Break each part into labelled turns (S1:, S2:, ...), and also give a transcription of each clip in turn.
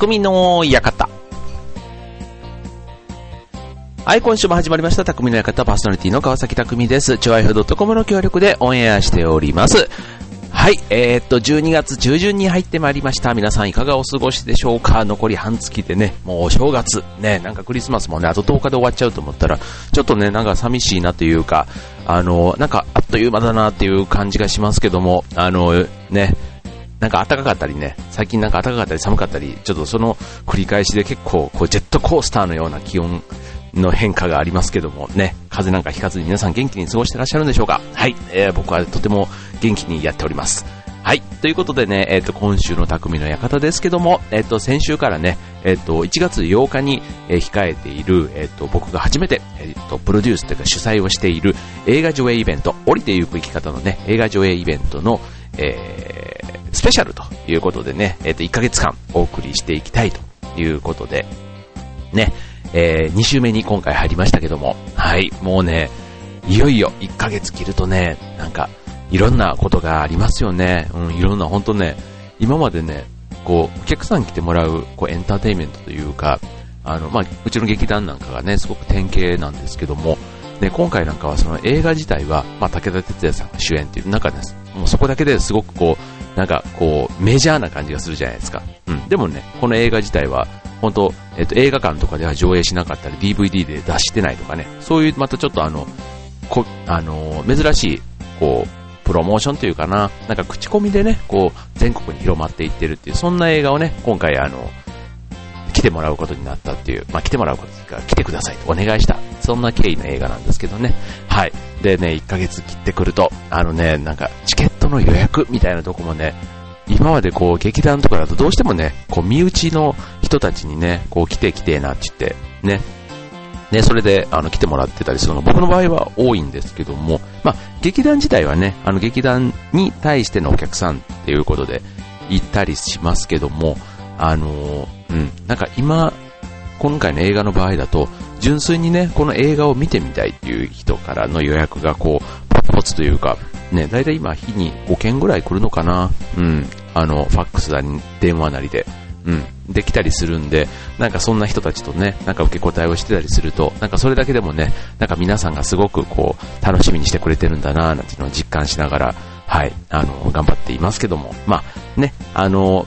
S1: 匠の館。はい、今週も始まりました、匠の館パーソナリティの川崎匠です。超愛ド .com の協力でオンエアしております。はい、えー、っと、12月中旬に入ってまいりました。皆さんいかがお過ごしでしょうか？残り半月でね、もうお正月、ね、なんかクリスマスもね、あと10日で終わっちゃうと思ったら、ちょっとね、なんか寂しいなというか、あの、なんかあっという間だなっていう感じがしますけども、あの、ね、なんか暖かかったりね、最近なんか暖かかったり寒かったり、ちょっとその繰り返しで結構こうジェットコースターのような気温の変化がありますけどもね、風なんかひかずに皆さん元気に過ごしてらっしゃるんでしょうか？はい、えー、僕はとても元気にやっております。はい。ということでね、えっ、ー、と、今週の匠の館ですけども、えっ、ー、と、先週からね、えっ、ー、と、1月8日に、控えている、えっ、と、僕が初めて、えっ、と、プロデュースというか主催をしている映画上映イベント、降りてゆく生き方のね、映画上映イベントの、えー、スペシャルということでね、えっ、と、1ヶ月間お送りしていきたいということで、ね、えー、2週目に今回入りましたけども、はい、もうね、いよいよ1ヶ月切るとね、なんか、いろんなことがありますよね。うん、いろんな、本当ね、今までね、こう、お客さん来てもらう、こう、エンターテインメントというか、あの、まあ、うちの劇団なんかがね、すごく典型なんですけども、で、今回なんかはその映画自体は、まあ、武田鉄矢さんが主演っていう中です。もうそこだけですごくこう、なんかこう、メジャーな感じがするじゃないですか。うん。でもね、この映画自体は、本当えっと、映画館とかでは上映しなかったり、DVD で出してないとかね、そういうまたちょっとあの、こあの、珍しい、こう、プロモーションというかな、なんか口コミでね、こう、全国に広まっていってるっていう、そんな映画をね、今回あの、来てもらうことになったっていう、まあ、来てもらうことですか、来てくださいとお願いした、そんな経緯の映画なんですけどね。はい。でね、1ヶ月切ってくると、あのね、なんか、チケッの予約みたいなとこもね、今までこう、劇団とかだとどうしてもね、こう、身内の人たちにね、こう、来て来てなって言って、ね、ね、それで、あの、来てもらってたりするの僕の場合は多いんですけども、まあ、劇団自体はね、あの、劇団に対してのお客さんっていうことで行ったりしますけども、あの、うん、なんか今、今回の映画の場合だと、純粋にね、この映画を見てみたいっていう人からの予約がこう、ポツというか、ね、だいたい今日に5件ぐらい来るのかな、うん、あの、ファックスだに電話なりで、うん、できたりするんで、なんかそんな人たちとね、なんか受け答えをしてたりすると、なんかそれだけでもね、なんか皆さんがすごくこう、楽しみにしてくれてるんだななんていうのを実感しながら、はい、あの、頑張っていますけども、まあ、ね、あの、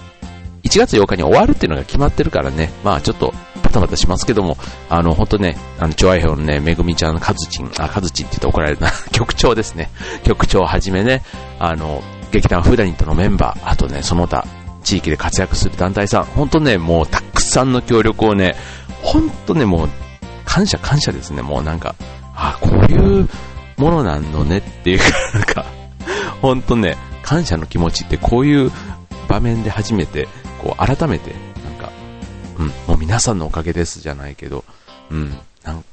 S1: 1月8日に終わるっていうのが決まってるからね、まあちょっと、バタバタしますけども、あの、本当ね、あの、調和表のね、めぐみちゃん、かずちん、あ、かずちんって言って怒られるな、局長ですね。局長をはじめね、あの、劇団フーダニットのメンバー、あとね、その他、地域で活躍する団体さん、本当ね、もうたくさんの協力をね、本当ね、もう、感謝感謝ですね、もうなんか、あ、こういうものなのねっていうか、なんか、本当ね、感謝の気持ちってこういう場面で初めて、こう、改めて、うん、もう皆さんのおかげですじゃないけど、うん、なんうん、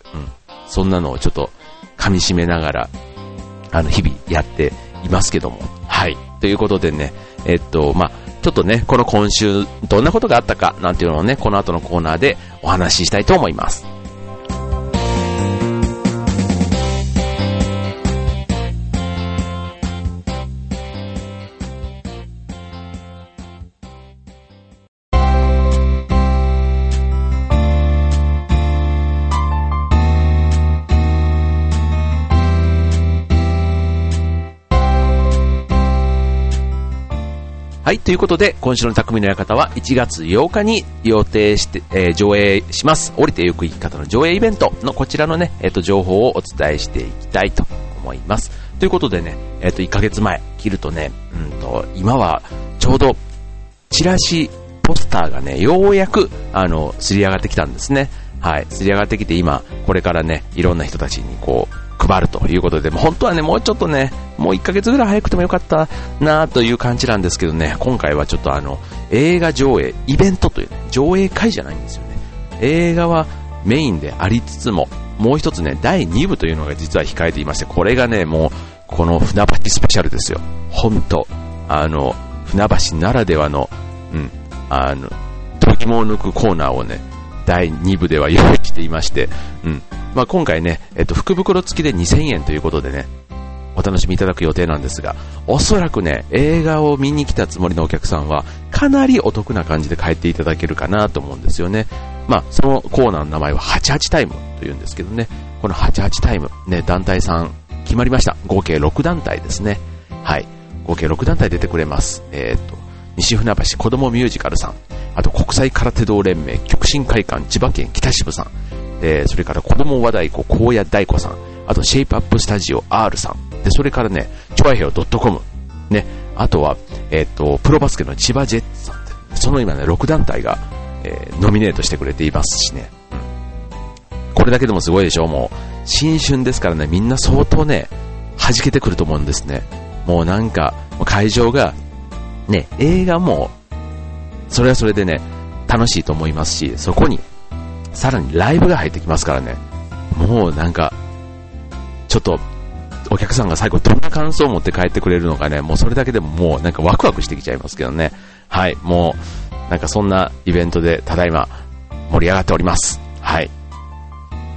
S1: そんなのをちょっと噛みしめながら、あの、日々やっていますけども、はい。ということでね、えっと、まあ、ちょっとね、この今週どんなことがあったかなんていうのをね、この後のコーナーでお話ししたいと思います。はい、ということで、今週の匠の館は1月8日に予定して、えー、上映します。降りてゆく生き方の上映イベントのこちらのね、えっ、ー、と、情報をお伝えしていきたいと思います。ということでね、えっ、ー、と、1ヶ月前、切るとね、うんと、今はちょうど、チラシ、ポスターがね、ようやく、あの、すり上がってきたんですね。はい、すり上がってきて今、これからね、いろんな人たちにこう、配るということで、本当はね、もうちょっとね、もう1ヶ月ぐらい早くてもよかったなという感じなんですけどね、今回はちょっとあの、映画上映、イベントという、ね、上映会じゃないんですよね。映画はメインでありつつも、もう一つね、第2部というのが実は控えていまして、これがね、もう、この船橋スペシャルですよ。本当あの、船橋ならではの、うん、あの、度肝を抜くコーナーをね、第2部では用意していまして、うん、まあ、今回ね、えっと、福袋付きで2000円ということでね、お楽しみいただく予定なんですが、おそらくね、映画を見に来たつもりのお客さんは、かなりお得な感じで帰っていただけるかなと思うんですよね。まあ、そのコーナーの名前は88タイムというんですけどね、この88タイム、ね、団体さん決まりました。合計6団体ですね。はい。合計6団体出てくれます。えっ、と、西船橋子供ミュージカルさん、あと国際空手道連盟極真会館千葉県北渋さん、えー、それから子供和太鼓高野大子さん、あとシェイプアップスタジオ R さん、で、それからね、チョアヘオ .com、ね、あとは、えっ、ー、と、プロバスケの千葉ジェッツさん。って、その今ね、6団体が、えー、ノミネートしてくれていますしね、うん。これだけでもすごいでしょ。もう、新春ですからね、みんな相当ね、弾けてくると思うんですね。もうなんか、会場が、ね、映画も、それはそれでね、楽しいと思いますし、そこに、さらにライブが入ってきますからね、もうなんか、ちょっと、お客さんが最後どんな感想を持って帰ってくれるのかね、もうそれだけでももうなんかワクワクしてきちゃいますけどね。はい、もう、なんかそんなイベントでただいま盛り上がっております。はい。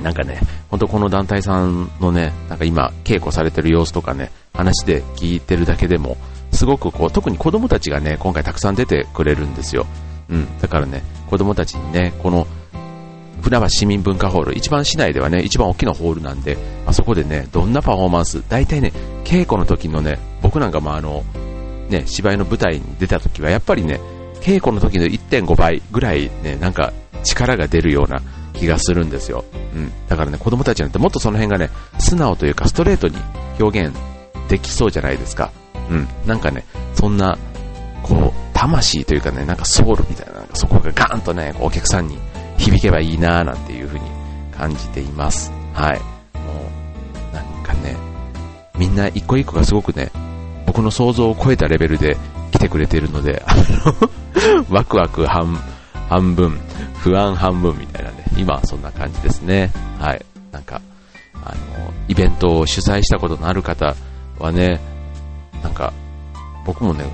S1: なんかね、ほんとこの団体さんのね、なんか今稽古されてる様子とかね、話で聞いてるだけでも、すごくこう、特に子供たちがね、今回たくさん出てくれるんですよ。うん。だからね、子供たちにね、この、船橋市民文化ホール、一番市内ではね、一番大きなホールなんで、あそこでね、どんなパフォーマンス、大体ね、稽古の時のね、僕なんかもあの、ね、芝居の舞台に出た時は、やっぱりね、稽古の時の1.5倍ぐらいね、なんか力が出るような気がするんですよ。うん。だからね、子供たちなんてもっとその辺がね、素直というかストレートに表現できそうじゃないですか。うん。なんかね、そんな、こう、魂というかね、なんかソウルみたいな、なんかそこがガーンとね、お客さんに響けばいいなーなんていう風に感じています。はい。もう、なんかね、みんな一個一個がすごくね、僕の想像を超えたレベルで来てくれているので、あ のワクワク半、半分、不安半分みたいなね、今はそんな感じですね。はい。なんか、あの、イベントを主催したことのある方はね、なんか、僕もね、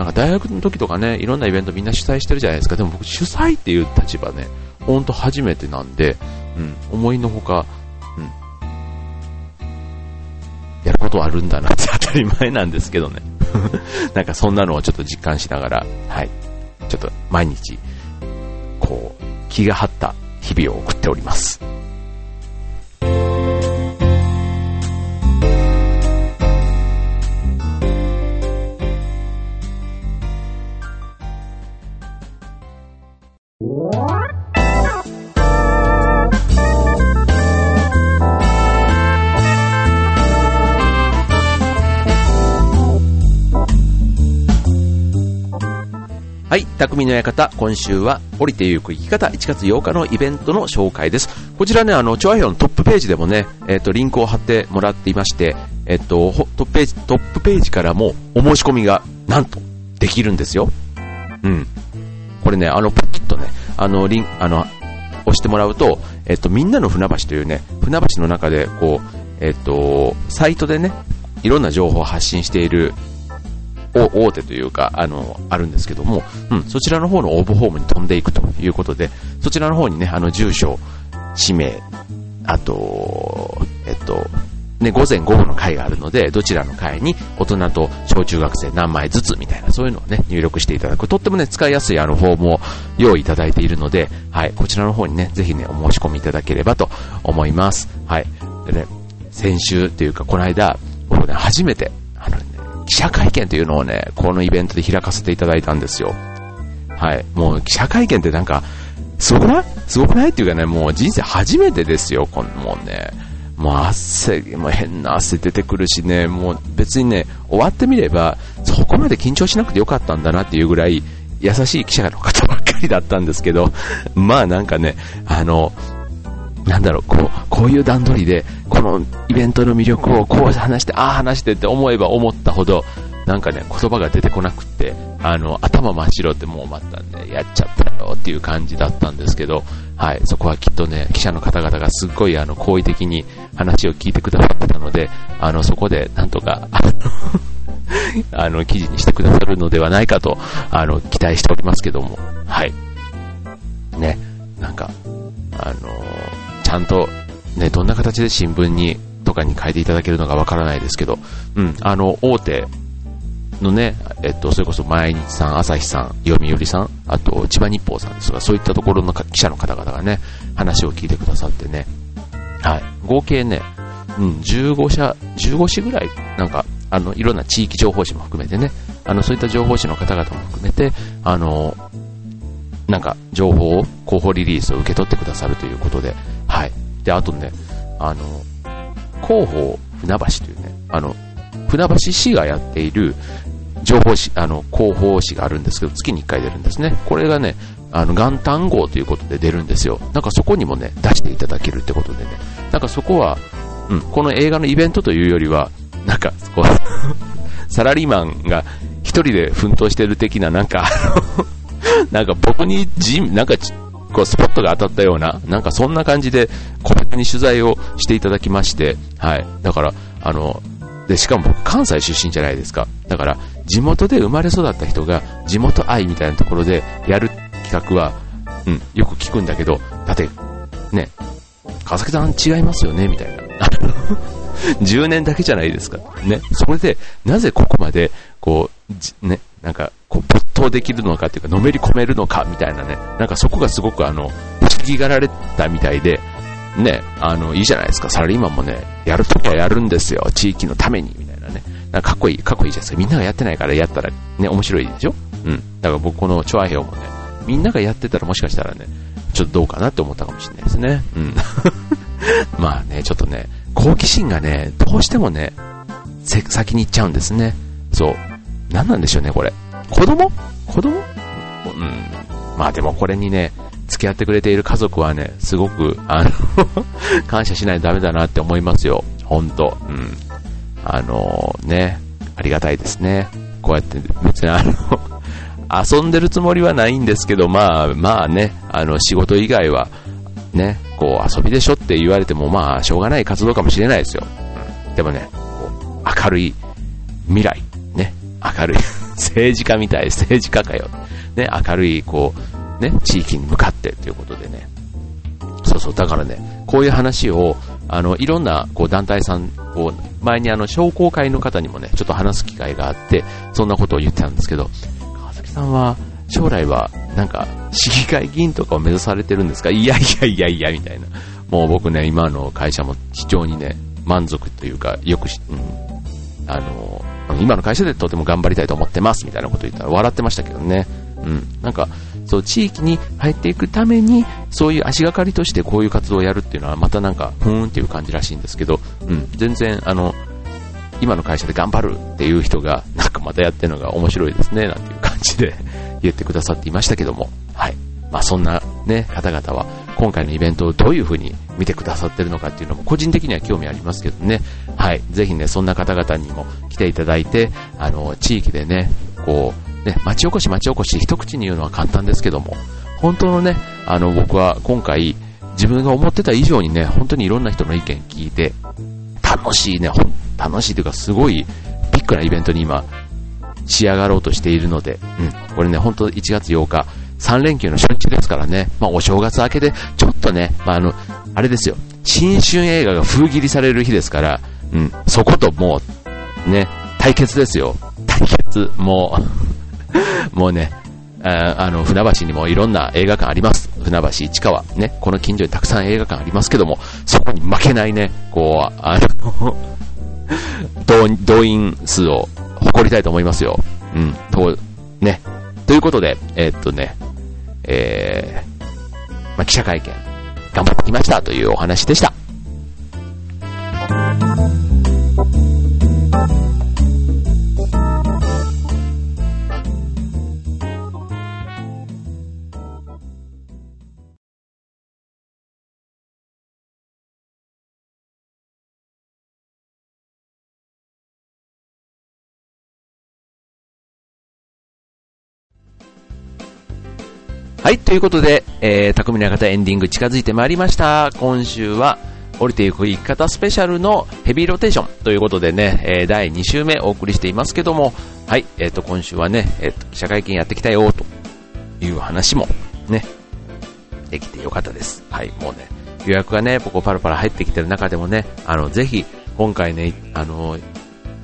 S1: なんか大学の時とかね、いろんなイベントみんな主催してるじゃないですか。でも僕主催っていう立場ね、ほんと初めてなんで、うん、思いのほか、うん、やることあるんだなって 当たり前なんですけどね。なんかそんなのをちょっと実感しながら、はい、ちょっと毎日、こう、気が張った日々を送っております。はい。匠の館、今週は降りてゆく生き方1月8日のイベントの紹介です。こちらね、あの、チョアヘのトップページでもね、えっ、ー、と、リンクを貼ってもらっていまして、えっ、ー、と、トップページ、トップページからもお申し込みが、なんと、できるんですよ。うん。これね、あの、ポキッとね、あの、リン、あの、押してもらうと、えっ、ー、と、みんなの船橋というね、船橋の中で、こう、えっ、と、サイトでね、いろんな情報を発信している大手というか、あの、あるんですけども、うん、そちらの方の応募フォームに飛んでいくということで、そちらの方にね、あの、住所、氏名、あと、えっと、ね、午前午後の会があるので、どちらの会に大人と小中学生何枚ずつみたいな、そういうのをね、入力していただく。とってもね、使いやすいあのフォームを用意いただいているので、はい、こちらの方にね、ぜひね、お申し込みいただければと思います。はい。でね、先週っていうか、この間、僕ね、初めて、記者会見というのをね、このイベントで開かせていただいたんですよ。はい。もう記者会見ってなんか、すごくない？すごくない？っていうかね、もう人生初めてですよ、このもうね。もう汗、もう変な汗出てくるしね、もう別にね、終わってみれば、そこまで緊張しなくてよかったんだなっていうぐらい、優しい記者の方ばっかりだったんですけど、まあなんかね、あの、なんだろう、こう、こういう段取りで、このイベントの魅力をこう話して、ああ話してって思えば思ったほど、なんかね、言葉が出てこなくって、あの、頭真っ白ってもう待ったんで、やっちゃったよっていう感じだったんですけど、はい、そこはきっとね、記者の方々がすっごいあの、好意的に話を聞いてくださってたので、あの、そこでなんとか、あの、記事にしてくださるのではないかと、あの、期待しておりますけども、はい。ね、なんか、あのちゃんと、ね、どんな形で新聞に、とかに変えていただけるのかわからないですけど、うん、あの、大手のね、えっと、それこそ毎日さん、朝日さん、読売さん、あと千葉日報さんですが、そういったところの記者の方々がね、話を聞いてくださってね、はい、合計ね、うん、15社、15紙ぐらい、なんか、あの、いろんな地域情報誌も含めてね、あの、そういった情報誌の方々も含めて、あの、なんか、情報を、広報リリースを受け取ってくださるということで、はい。で、あとね、あの、広報船橋というね、あの、船橋市がやっている情報誌、あの、広報誌があるんですけど、月に1回出るんですね。これがね、あの、元旦号ということで出るんですよ。なんかそこにもね、出していただけるってことでね。なんかそこは、うん、この映画のイベントというよりは、なんか、こう サラリーマンが一人で奮闘してる的な、なんかなんか僕になんかこうスポットが当たったような、なんかそんな感じで、個別に取材をしていただきまして、はい。だから、あの、で、しかも僕関西出身じゃないですか。だから、地元で生まれ育った人が、地元愛みたいなところでやる企画は、うん、よく聞くんだけど、だって、ね、川崎さん違いますよね、みたいな。10年だけじゃないですか。ね。それで、なぜここまで、こう、ね、なんか、こう、頭できるのかっていうか、のめり込めるのか、みたいなね。なんかそこがすごくあの、不思議がられたみたいで、ね、あの、いいじゃないですか。サラリーマンもね、やるときはやるんですよ。地域のために、みたいなね。なんかかっこいい、かっこいいじゃないですか。みんながやってないからやったらね、面白いでしょ？うん。だから僕このチョアヘオもね、みんながやってたらもしかしたらね、ちょっとどうかなって思ったかもしれないですね。うん。まあね、ちょっとね、好奇心がね、どうしてもね、先に行っちゃうんですね。そう。何なんでしょうね、これ。子供？子供？うん。まあでもこれにね、付き合ってくれている家族はね、すごく、あの 感謝しないとダメだなって思いますよ。ほんと。うん。あのー、ね、ありがたいですね。こうやって別にあの遊んでるつもりはないんですけど、まあ、まあね、あの、仕事以外は、ね、こう、遊びでしょって言われても、まあ、しょうがない活動かもしれないですよ。うん、でもね、明るい未来、ね、明るい政治家みたい、政治家かよ。ね、明るい、こう、ね、地域に向かってということでね。そうそう、だからね、こういう話を、あの、いろんな、こう、団体さんを、前にあの、商工会の方にもね、ちょっと話す機会があって、そんなことを言ってたんですけど、川崎さんは、将来は、なんか、市議会議員とかを目指されてるんですか？いやいやいやいや、みたいな。もう僕ね、今の会社も非常にね、満足というか、よくし、うん、あの、今の会社でとても頑張りたいと思ってます、みたいなこと言ったら笑ってましたけどね。うん。なんか、そう、地域に入っていくために、そういう足がかりとしてこういう活動をやるっていうのは、またなんか、ふーんっていう感じらしいんですけど、うん、全然、あの、今の会社で頑張るっていう人が、なんかまたやってるのが面白いですね、なんていう感じで言ってくださっていましたけども、はい。まあそんなね、方々は、今回のイベントをどういう風に見てくださってるのかっていうのも個人的には興味ありますけどね。はい。ぜひね、そんな方々にも来ていただいて、あの、地域でね、こう、ね、町おこし町おこし一口に言うのは簡単ですけども、本当のね、あの、僕は今回、自分が思ってた以上にね、本当にいろんな人の意見聞いて、楽しいね、楽しいというかすごいビッグなイベントに今、仕上がろうとしているので、うん、これね、本当1月8日、3連休の初日ですからね、まあお正月明けで、ちょっとね、まああの、あれですよ、新春映画が封切りされる日ですから、うん、そこともう、ね、対決ですよ。対決、もう もうね、あの、船橋にもいろんな映画館あります。船橋、市川、ね、この近所にたくさん映画館ありますけども、そこに負けないね、こう、あの 動員数を誇りたいと思いますよ。うん、と、ね。ということで、えー、っとね、えー、まあ、記者会見、頑張ってきましたというお話でした。はい、ということで、えー、匠の館エンディング近づいてまいりました。今週は、降りていく生き方スペシャルのヘビーローテーションということでね、えー、第2週目お送りしていますけども、はい、えっ、ー、と、今週はね、えっ、ー、と、記者会見やってきたよ、という話も、ね、できてよかったです。はい、もうね、予約がね、ここパラパラ入ってきてる中でもね、あの、ぜひ、今回ね、あの、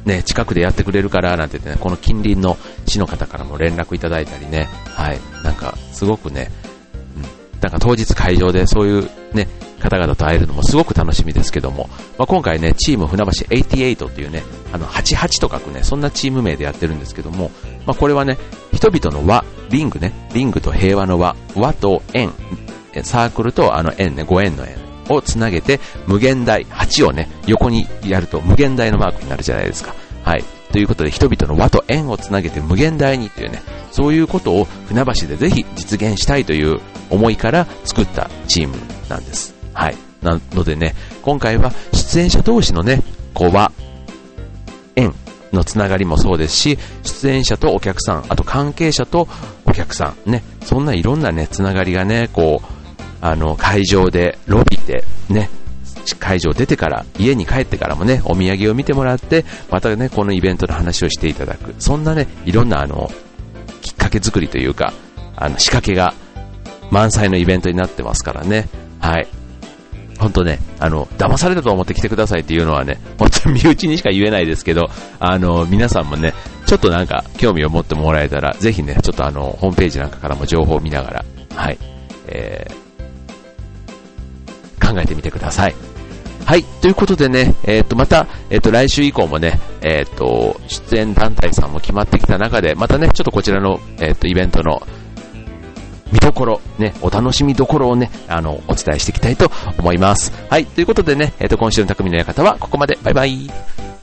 S1: ね、近くでやってくれるから、なんて言ってね、この近隣の市の方からも連絡いただいたりね、はい、なんか、すごくね、うん、なんか当日会場でそういうね、方々と会えるのもすごく楽しみですけども、まあ、今回ね、チーム船橋88っていうね、あの、88と書くね、そんなチーム名でやってるんですけども、まあ、これはね、人々の輪、リングね、リングと平和の輪、輪と円、サークルとあの円ね、5円の円をつなげて、無限大、8をね、横にやると無限大のマークになるじゃないですか。はい。ということで、人々の輪と円をつなげて無限大にというね、そういうことを船橋でぜひ実現したいという思いから作ったチームなんです。はい。なのでね、今回は出演者同士のね、こう輪、円のつながりもそうですし、出演者とお客さん、あと関係者とお客さん、ね、そんないろんなね、つながりがね、こう、あの、会場で、ロビーで、ね、会場出てから、家に帰ってからもね、お土産を見てもらって、またね、このイベントの話をしていただく。そんなね、いろんなあの、きっかけ作りというか、あの、仕掛けが満載のイベントになってますからね。はい。本当ね、あの、騙されたと思って来てくださいっていうのはね、本当に身内にしか言えないですけど、あの、皆さんもね、ちょっとなんか興味を持ってもらえたら、ぜひね、ちょっとあの、ホームページなんかからも情報を見ながら、はい、えー、考えてみてください。はい。ということでね、えっ、ー、と、また、えっ、ー、と、来週以降もね、えっ、ー、と、出演団体さんも決まってきた中で、またね、ちょっとこちらの、えっ、と、イベントの見どころ、ね、お楽しみどころをね、あの、お伝えしていきたいと思います。はい。ということでね、えっ、と、今週の匠の館はここまで。バイバイ。